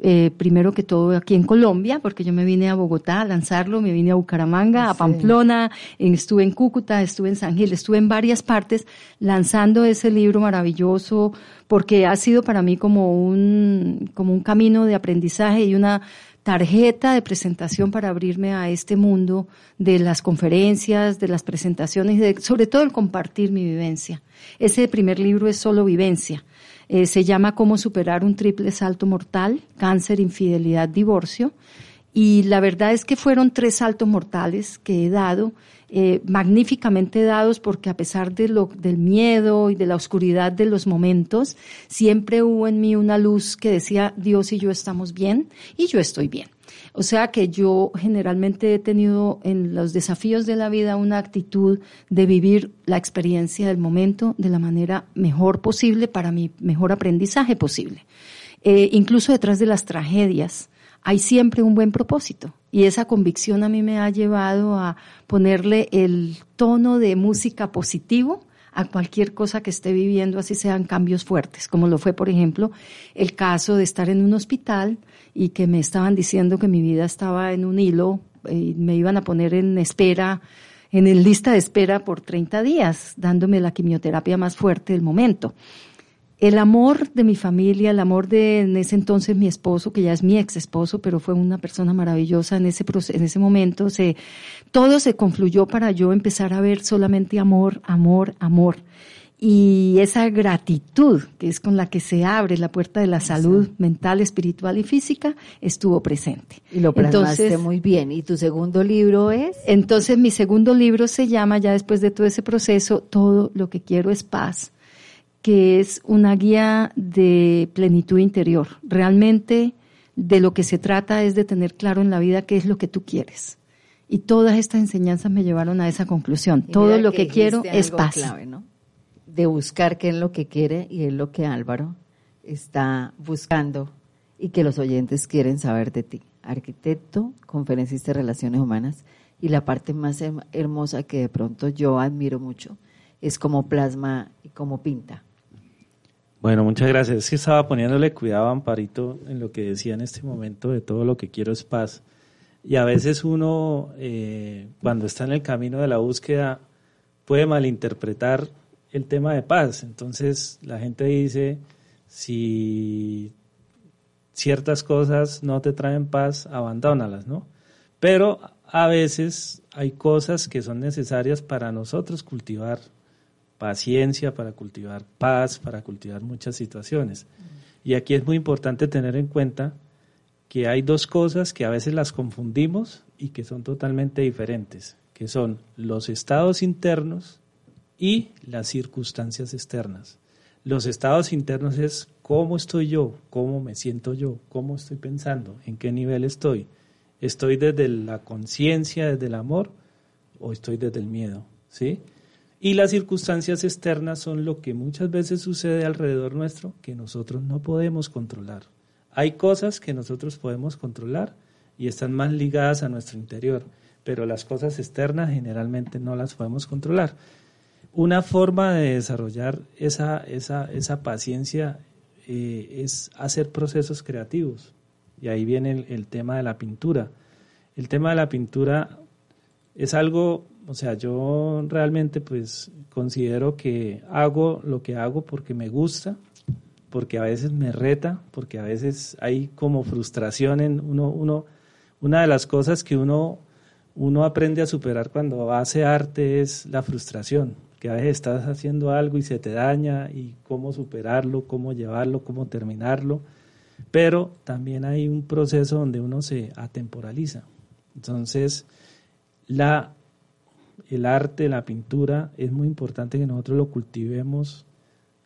eh, primero que todo aquí en Colombia, porque yo me vine a Bogotá a lanzarlo, me vine a Bucaramanga, a Pamplona, estuve en Cúcuta, estuve en San Gil, estuve en varias partes lanzando ese libro maravilloso, porque ha sido para mí como un, como un camino de aprendizaje y una tarjeta de presentación para abrirme a este mundo de las conferencias, de las presentaciones, de, sobre todo el compartir mi vivencia. Ese primer libro es solo vivencia. Eh, se llama Cómo superar un triple salto mortal, cáncer, infidelidad, divorcio. Y la verdad es que fueron tres saltos mortales que he dado, eh, magníficamente dados porque a pesar de lo, del miedo y de la oscuridad de los momentos, siempre hubo en mí una luz que decía Dios y yo estamos bien y yo estoy bien. O sea que yo generalmente he tenido en los desafíos de la vida una actitud de vivir la experiencia del momento de la manera mejor posible para mi mejor aprendizaje posible. Eh, incluso detrás de las tragedias hay siempre un buen propósito y esa convicción a mí me ha llevado a ponerle el tono de música positivo a cualquier cosa que esté viviendo, así sean cambios fuertes, como lo fue, por ejemplo, el caso de estar en un hospital y que me estaban diciendo que mi vida estaba en un hilo y me iban a poner en espera, en el lista de espera por 30 días, dándome la quimioterapia más fuerte del momento. El amor de mi familia, el amor de en ese entonces mi esposo, que ya es mi ex esposo, pero fue una persona maravillosa en ese, en ese momento, se, todo se confluyó para yo empezar a ver solamente amor, amor, amor y esa gratitud que es con la que se abre la puerta de la salud mental, espiritual y física estuvo presente. Y lo plasmaste muy bien. ¿Y tu segundo libro es? Entonces mi segundo libro se llama, ya después de todo ese proceso, Todo lo que quiero es paz, que es una guía de plenitud interior. Realmente de lo que se trata es de tener claro en la vida qué es lo que tú quieres. Y todas estas enseñanzas me llevaron a esa conclusión. todo lo que, quiero es paz. Clave, ¿no? De buscar qué es lo que quiere y es lo que Álvaro está buscando y que los oyentes quieren saber de ti. Arquitecto, conferencista de relaciones humanas y la parte más hermosa que de pronto yo admiro mucho es como plasma y como pinta. Bueno, muchas gracias. Es que estaba poniéndole cuidado a Amparito en lo que decía en este momento de todo lo que quiero es paz. Y a veces uno, eh, cuando está en el camino de la búsqueda, puede malinterpretar el tema de paz. Entonces la gente dice, si ciertas cosas no te traen paz, abandónalas, ¿no? Pero a veces hay cosas que son necesarias para nosotros cultivar paciencia, para cultivar paz, para cultivar muchas situaciones. Y aquí es muy importante tener en cuenta que hay dos cosas que a veces las confundimos y que son totalmente diferentes, que son los estados internos y las circunstancias externas. Los estados internos es cómo estoy yo, cómo me siento yo, cómo estoy pensando, en qué nivel estoy. ¿Estoy desde la conciencia, desde el amor o estoy desde el miedo? ¿Sí? Y las circunstancias externas son lo que muchas veces sucede alrededor nuestro que nosotros no podemos controlar. Hay cosas que nosotros podemos controlar y están más ligadas a nuestro interior, pero las cosas externas generalmente no las podemos controlar. Una forma de desarrollar esa, esa, esa paciencia eh, es hacer procesos creativos. Y ahí viene el, tema de la pintura. El tema de la pintura es algo, o sea, yo realmente pues considero que hago lo que hago porque me gusta, porque a veces me reta, porque a veces hay como frustración en uno, uno una de las cosas que uno, uno aprende a superar cuando hace arte es la frustración, que a veces estás haciendo algo y se te daña y cómo superarlo, cómo llevarlo, cómo terminarlo, pero también hay un proceso donde uno se atemporaliza. Entonces, la, el arte, la pintura, es muy importante que nosotros lo cultivemos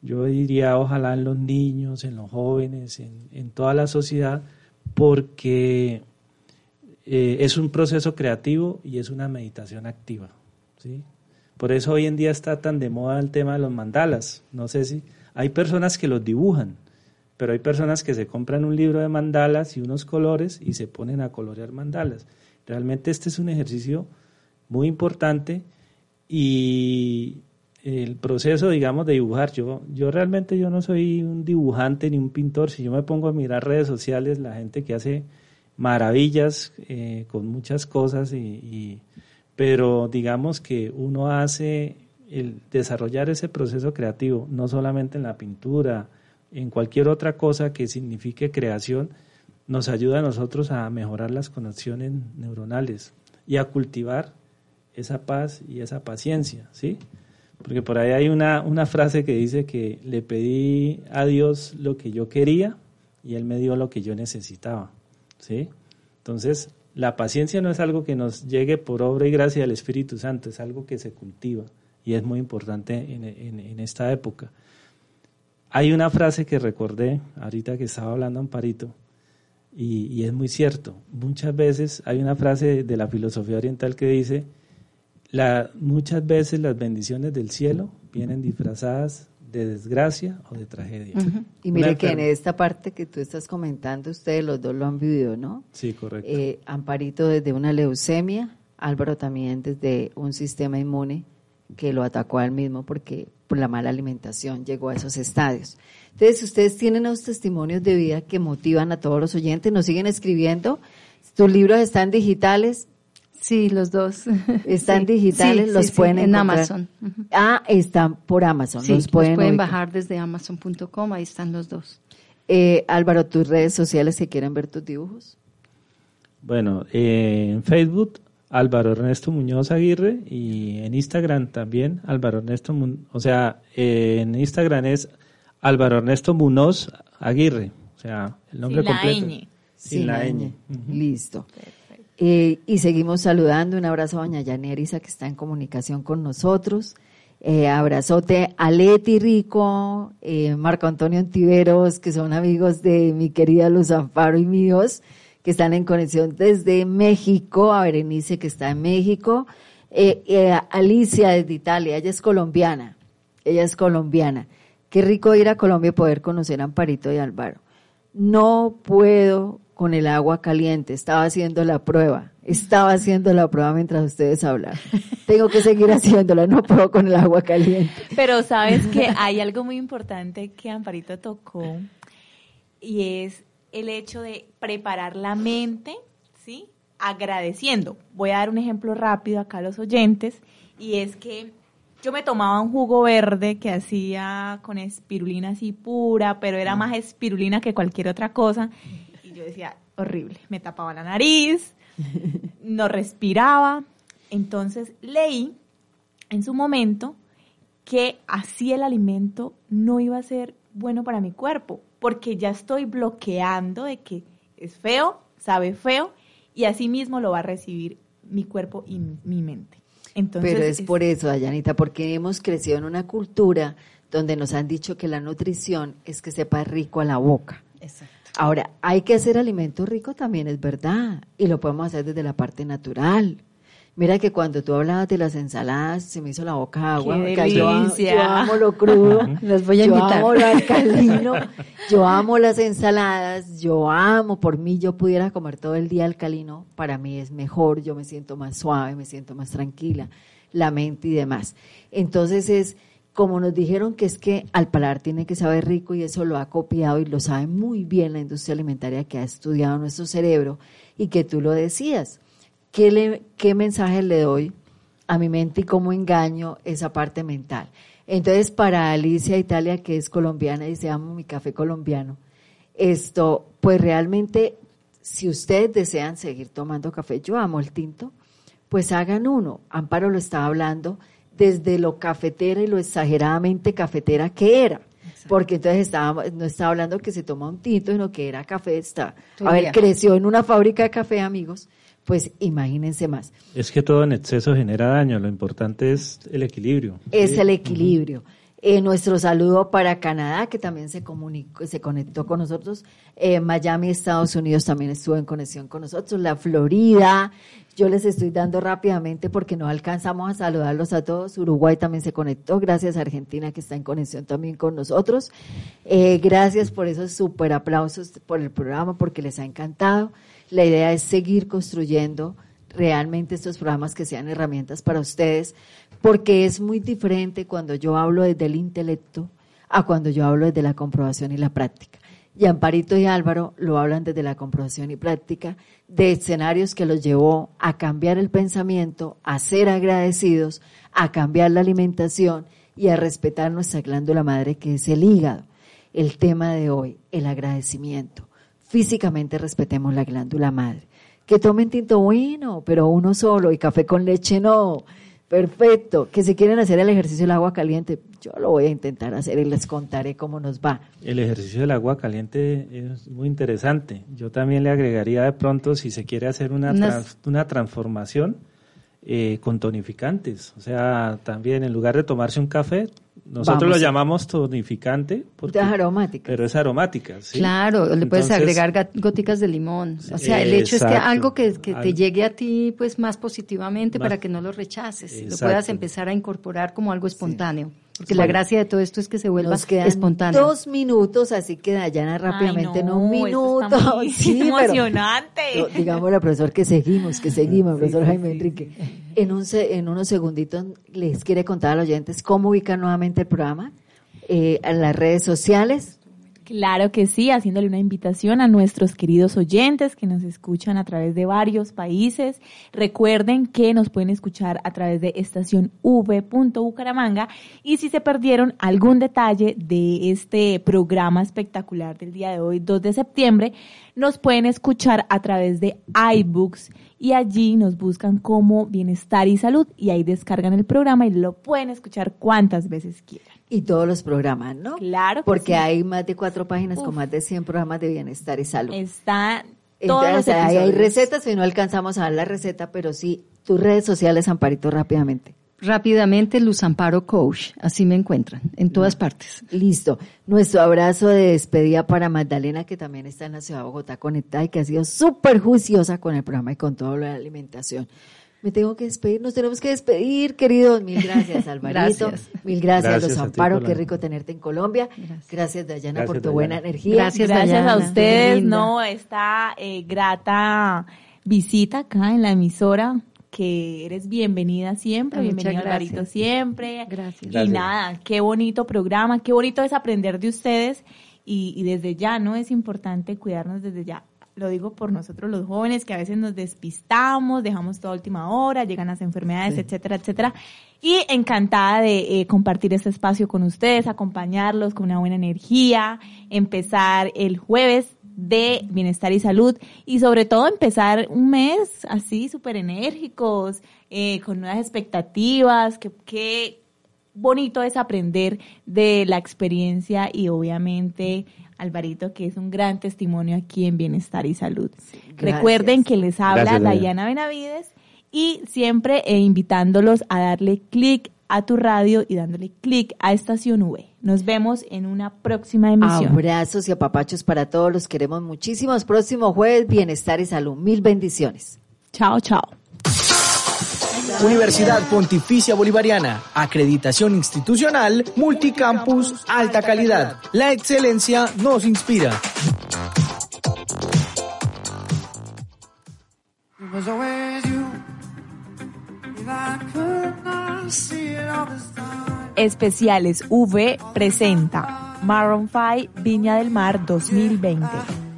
yo diría ojalá en los niños, en los jóvenes, en, toda la sociedad, porque eh, es un proceso creativo y es una meditación activa. ¿sí? Por eso hoy en día está tan de moda el tema de los mandalas. No sé si hay personas que los dibujan, pero hay personas que se compran un libro de mandalas y unos colores y se ponen a colorear mandalas. Realmente este es un ejercicio muy importante y el proceso, digamos, de dibujar. Yo, yo realmente yo no soy un dibujante ni un pintor. Si yo me pongo a mirar redes sociales, la gente que hace maravillas eh, con muchas cosas, y, pero digamos que uno hace el desarrollar ese proceso creativo, no solamente en la pintura, en cualquier otra cosa que signifique creación, nos ayuda a nosotros a mejorar las conexiones neuronales y a cultivar esa paz y esa paciencia, ¿sí? Porque por ahí hay una, una frase que dice que le pedí a Dios lo que yo quería y Él me dio lo que yo necesitaba. ¿sí? Entonces, la paciencia no es algo que nos llegue por obra y gracia del Espíritu Santo, es algo que se cultiva y es muy importante en, esta época. Hay una frase que recordé ahorita que estaba hablando Amparito y, y es muy cierto. Muchas veces hay una frase de la filosofía oriental que dice, muchas veces las bendiciones del cielo vienen disfrazadas de desgracia o de tragedia. Y mire que en esta parte que tú estás comentando, ustedes los dos lo han vivido, ¿no? Sí, correcto. Eh, Amparito desde una leucemia, Álvaro también desde un sistema inmune que lo atacó al mismo porque por la mala alimentación llegó a esos estadios. Entonces, ustedes tienen unos testimonios de vida que motivan a todos los oyentes, nos siguen escribiendo. Tus libros están digitales, Sí, los dos. Están digitales, los pueden en Amazon. Ah, están por Amazon. los pueden, pueden bajar desde amazon.com, ahí están los dos. Eh, Álvaro, tus redes sociales si quieren ver tus dibujos. Bueno, eh, en Facebook Álvaro Ernesto Muñoz Aguirre y en Instagram también Álvaro Ernesto, o sea, eh, en Instagram es Álvaro Ernesto Muñoz Aguirre, o sea, el nombre completo. Sin, la ñ. Listo. Eh, y seguimos saludando. Un abrazo a doña Yanerisa que está en comunicación con nosotros. Eh, abrazote a Leti Rico, eh, Marco Antonio Antiveros, que son amigos de mi querida Luz Amparo y míos, que están en conexión desde México, a Berenice que está en México, eh, Alicia desde Italia, ella es colombiana, ella es colombiana. Qué rico ir a Colombia y poder conocer a Amparito y Álvaro. No puedo con el agua caliente, estaba haciendo la prueba, estaba haciendo la prueba mientras ustedes hablan. Tengo que seguir haciéndola, no puedo con el agua caliente. Pero sabes que hay algo muy importante que Amparito tocó y es el hecho de preparar la mente, ¿sí? Agradeciendo. Voy a dar un ejemplo rápido acá a los oyentes y es que yo me tomaba un jugo verde que hacía con espirulina así pura, pero era más espirulina que cualquier otra cosa yo decía, horrible, me tapaba la nariz, no respiraba. Entonces leí en su momento que así el alimento no iba a ser bueno para mi cuerpo, porque ya estoy bloqueando de que es feo, sabe feo, y así mismo lo va a recibir mi cuerpo y mi mente. Entonces, Pero es, por eso, Dayanita, porque hemos crecido en una cultura donde nos han dicho que la nutrición es que sepa rico a la boca. Exacto. Ahora, hay que hacer alimento rico también, es verdad, y lo podemos hacer desde la parte natural. Mira que cuando tú hablabas de las ensaladas, se me hizo la boca agua. Qué yo, amo lo crudo, los voy a yo invitar. amo lo alcalino, yo amo las ensaladas, yo amo, por mí yo pudiera comer todo el día alcalino, para mí es mejor, yo me siento más suave, me siento más tranquila, la mente y demás. Entonces es como nos dijeron que es que al paladar tiene que saber rico y eso lo ha copiado y lo sabe muy bien la industria alimentaria que ha estudiado nuestro cerebro y que tú lo decías. ¿Qué, le, qué mensaje le doy a mi mente y cómo engaño esa parte mental. Entonces, para Alicia Italia, que es colombiana y se amo mi café colombiano, esto, pues realmente, si ustedes desean seguir tomando café, yo amo el tinto, pues hagan uno. Amparo lo estaba hablando desde lo cafetera y lo exageradamente cafetera que era. Porque entonces estaba, no estaba hablando que se toma un tinto, sino que era café. Está, a ver, creció en una fábrica de café, amigos. Pues imagínense más. Es que todo en exceso genera daño. Lo importante es el equilibrio. Es el equilibrio. Eh, nuestro saludo para Canadá, que también se comunicó, se conectó con nosotros. Eh, Miami, Estados Unidos también estuvo en conexión con nosotros. La Florida, yo les estoy dando rápidamente porque no alcanzamos a saludarlos a todos. Uruguay también se conectó. Gracias a Argentina que está en conexión también con nosotros. Eh, gracias por esos super aplausos por el programa porque les ha encantado. La idea es seguir construyendo realmente estos programas que sean herramientas para ustedes, porque es muy diferente cuando yo hablo desde el intelecto a cuando yo hablo desde la comprobación y la práctica. Y Amparito y Álvaro lo hablan desde la comprobación y práctica de escenarios que los llevó a cambiar el pensamiento, a ser agradecidos, a cambiar la alimentación y a respetar nuestra glándula madre que es el hígado. El tema de hoy, el agradecimiento. Físicamente respetemos la glándula madre que tomen tinto bueno, pero uno solo y café con leche no. Perfecto. Que si quieren hacer el ejercicio del agua caliente, yo lo voy a intentar hacer y les contaré cómo nos va. El ejercicio del agua caliente es muy interesante. Yo también le agregaría de pronto, si se quiere hacer una, una transformación, eh, con tonificantes. O sea, también en lugar de tomarse un café, nosotros lo llamamos tonificante. Porque, es aromática. Pero es aromática, ¿sí? Claro, le puedes agregar goticas de limón. O sea, el hecho es que algo que, te llegue a ti pues más positivamente para que no lo rechaces. Lo puedas empezar a incorporar como algo espontáneo. Porque la gracia de todo esto es que se vuelva espontáneo. Dos minutos, así que Dayana rápidamente, en un minuto. sí, emocionante. Pero, profesor, que seguimos, que seguimos, profesor Jaime Enrique. En, un, en unos segunditos les quiere contar a los oyentes cómo ubicar nuevamente el programa eh, en las redes sociales. Claro que sí, haciéndole una invitación a nuestros queridos oyentes que nos escuchan a través de varios países. Recuerden que nos pueden escuchar a través de estación v.bucaramanga y si se perdieron algún detalle de este programa espectacular del día de hoy, 2 de septiembre, nos pueden escuchar a través de iBooks y allí nos buscan como Bienestar y Salud y ahí descargan el programa y lo pueden escuchar cuantas veces quieran. Y todos los programas, ¿no? Claro. Porque hay más de cuatro páginas con más de 100 programas de bienestar y salud. Está todos hay recetas y no alcanzamos a dar la receta, pero sí, tus redes sociales, Amparito, rápidamente. Rápidamente, Luz Amparo Coach, así me encuentran, en todas partes. Listo. Nuestro abrazo de despedida para Magdalena, que también está en la ciudad de Bogotá conectada y que ha sido súper juiciosa con el programa y con todo lo de la alimentación. Me tengo que despedir, nos tenemos que despedir, queridos. Mil gracias, Alvarito. Mil gracias, Luz Amparo, qué rico tenerte en Colombia. Gracias, Dayana, por tu buena energía. Gracias, gracias a ustedes, no, esta eh, grata visita acá en la emisora que eres bienvenida siempre, bienvenida Alvarito siempre. Gracias. Y nada, qué bonito programa, qué bonito es aprender de ustedes y, y desde ya, ¿no? Es importante cuidarnos desde ya. Lo digo por nosotros los jóvenes que a veces nos despistamos, dejamos toda última hora, llegan las enfermedades, etcétera, etcétera. Y encantada de eh, compartir este espacio con ustedes, acompañarlos con una buena energía, empezar el jueves de bienestar y salud y sobre todo empezar un mes así súper enérgicos, eh, con nuevas expectativas, que, qué bonito es aprender de la experiencia y obviamente Alvarito, que es un gran testimonio aquí en Bienestar y Salud. Recuerden que les habla Dayana Benavides y siempre eh, invitándolos a darle clic a tu radio y dándole clic a Estación V. Nos vemos en una próxima emisión. Abrazos y apapachos para todos, los queremos muchísimo. Próximo jueves, bienestar y salud. Mil bendiciones. Chao, chao. Universidad Pontificia Bolivariana, acreditación institucional, multicampus, alta calidad. La excelencia nos inspira. Especiales V presenta Maroon 5 Viña del Mar 2020.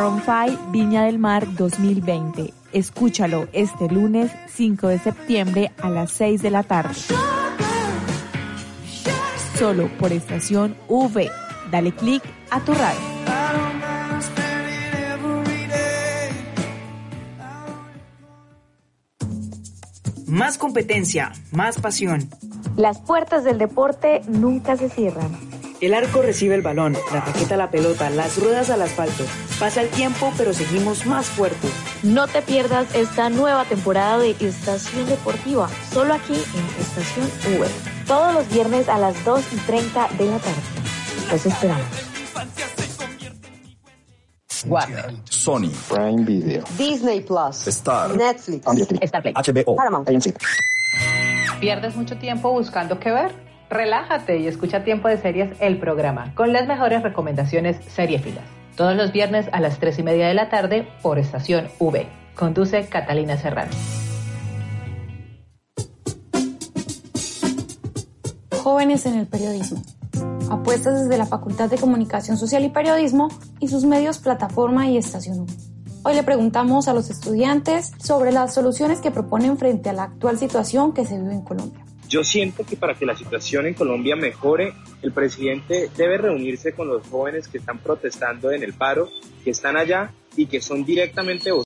Maroon 5 Viña del Mar 2020. Escúchalo este lunes 5 de septiembre a las 6 de la tarde. Solo por estación V. Dale click a tu radio. Más competencia, más pasión. Las puertas del deporte nunca se cierran. El arco recibe el balón, la raqueta la pelota, las ruedas al asfalto. Pasa el tiempo, pero seguimos más fuertes. No te pierdas esta nueva temporada de Estación Deportiva, solo aquí en Estación V. Todos los viernes a las 2 y 30 de la tarde. Los esperamos. Warner, Sony, Prime Video, Disney Plus, Star, Netflix, Starplay, HBO, Paramount, AMC. ¿Pierdes mucho tiempo buscando qué ver? Relájate y escucha Tiempo de Series, el programa, con las mejores recomendaciones seriefilas. Todos los viernes a las 3 y media de la tarde por Estación V. Conduce Catalina Serrano. Jóvenes en el periodismo. Apuestas desde la Facultad de Comunicación Social y Periodismo y sus medios Plataforma y Estación 1. Hoy le preguntamos a los estudiantes sobre las soluciones que proponen frente a la actual situación que se vive en Colombia. Yo siento que para que la situación en Colombia mejore, el presidente debe reunirse con los jóvenes que están protestando en el paro, que están allá y que son directamente